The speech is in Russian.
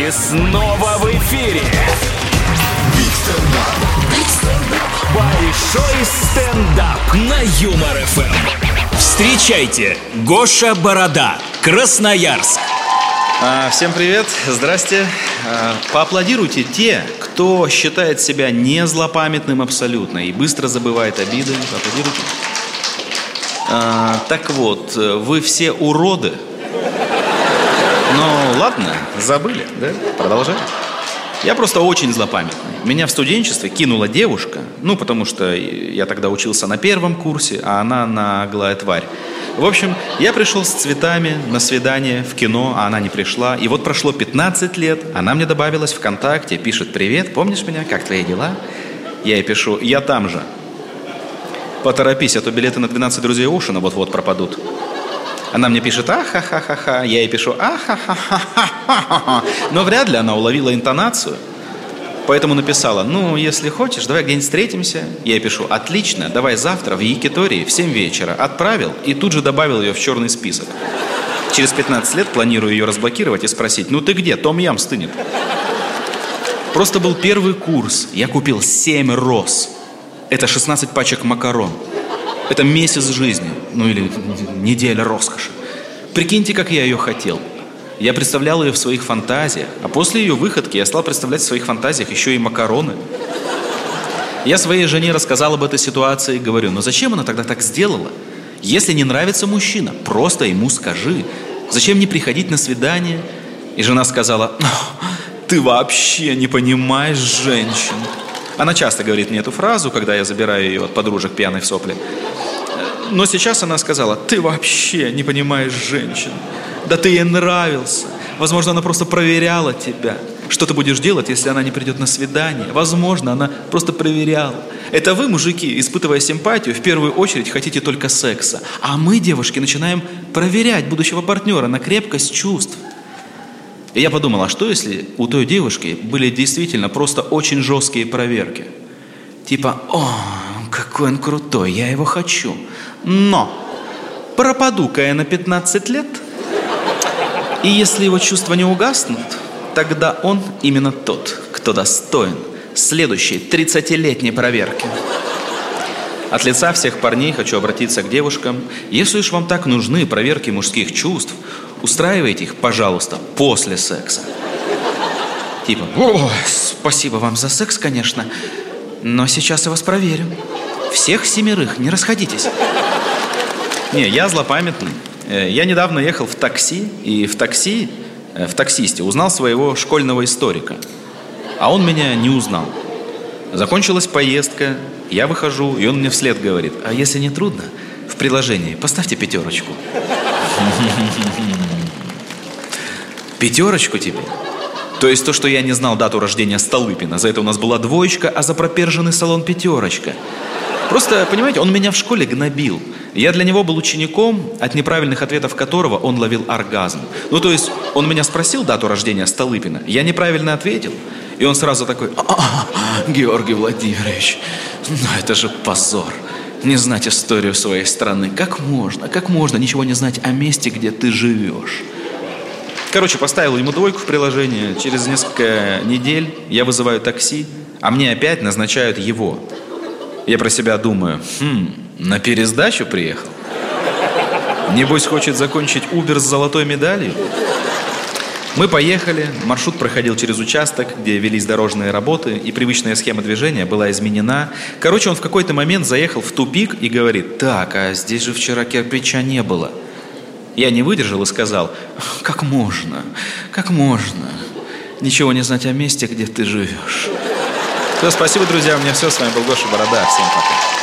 И снова в эфире. Большой стендап на Юмор ФМ. Встречайте, Гоша Борода, Красноярск. А, Всем привет, здрасте. А, Поаплодируйте те, кто считает себя не злопамятным абсолютно и быстро забывает обиды. Поаплодируйте. А, Так вот, э, вы все уроды. Ну, ладно, забыли, да? Продолжаем. Я просто очень злопамятный. Меня в студенчестве кинула девушка, ну, потому что я тогда учился на первом курсе, а она на наглая тварь. В общем, я пришел с цветами на свидание в кино, а она не пришла. И вот прошло 15 лет, она мне добавилась ВКонтакте, пишет «Привет, помнишь меня? Как твои дела?» Я ей пишу «Я там же». Поторопись, а то билеты на 12 друзей Оушена вот-вот пропадут. Она мне пишет «Ахахахаха», я ей пишу «Ахахахаха». Но вряд ли она уловила интонацию. Поэтому написала, ну, если хочешь, давай где-нибудь встретимся. Я ей пишу, отлично, давай завтра в Якитории в 7 вечера. Отправил и тут же добавил ее в черный список. Через 15 лет планирую ее разблокировать и спросить, ну ты где, Том Ям стынет. Просто был первый курс, я купил 7 роз. Это 16 пачек макарон. Это месяц жизни, ну или неделя роскоши. Прикиньте, как я ее хотел. Я представлял ее в своих фантазиях, а после ее выходки я стал представлять в своих фантазиях еще и макароны. Я своей жене рассказал об этой ситуации и говорю, но зачем она тогда так сделала? Если не нравится мужчина, просто ему скажи. Зачем не приходить на свидание? И жена сказала, ты вообще не понимаешь женщин. Она часто говорит мне эту фразу, когда я забираю ее от подружек пьяной в сопли. Но сейчас она сказала, ты вообще не понимаешь женщин. Да ты ей нравился. Возможно, она просто проверяла тебя. Что ты будешь делать, если она не придет на свидание? Возможно, она просто проверяла. Это вы, мужики, испытывая симпатию, в первую очередь хотите только секса. А мы, девушки, начинаем проверять будущего партнера на крепкость чувств. И я подумал, а что если у той девушки были действительно просто очень жесткие проверки? Типа, о, какой он крутой, я его хочу. Но пропаду-ка я на 15 лет, и если его чувства не угаснут, тогда он именно тот, кто достоин следующей 30-летней проверки. От лица всех парней хочу обратиться к девушкам. Если уж вам так нужны проверки мужских чувств, устраивайте их, пожалуйста, после секса. Типа, о, спасибо вам за секс, конечно, но сейчас я вас проверю. Всех семерых, не расходитесь. Не, я злопамятный. Э, Я недавно ехал в такси, и в такси, э, в таксисте узнал своего школьного историка. А он меня не узнал. Закончилась поездка, я выхожу, и он мне вслед говорит, а если не трудно, в приложении поставьте пятерочку. Пятерочку тебе? То есть то, что я не знал дату рождения Столыпина, за это у нас была двоечка, а за проперженный салон пятерочка. Просто, понимаете, он меня в школе гнобил. Я для него был учеником, от неправильных ответов которого он ловил оргазм. Ну, то есть, он меня спросил дату рождения Столыпина, я неправильно ответил, и он сразу такой, «А, Георгий Владимирович, ну это же позор. Не знать историю своей страны. Как можно, как можно ничего не знать о месте, где ты живешь? Короче, поставил ему двойку в приложение. Через несколько недель я вызываю такси, а мне опять назначают его. Я про себя думаю, хм, на пересдачу приехал? Небось, хочет закончить Убер с золотой медалью? Мы поехали, маршрут проходил через участок, где велись дорожные работы, и привычная схема движения была изменена. Короче, он в какой-то момент заехал в тупик и говорит, так, а здесь же вчера кирпича не было. Я не выдержал и сказал, как можно, как можно ничего не знать о месте, где ты живешь. Все, спасибо, друзья, у меня все. С вами был Гоша Борода. Всем пока.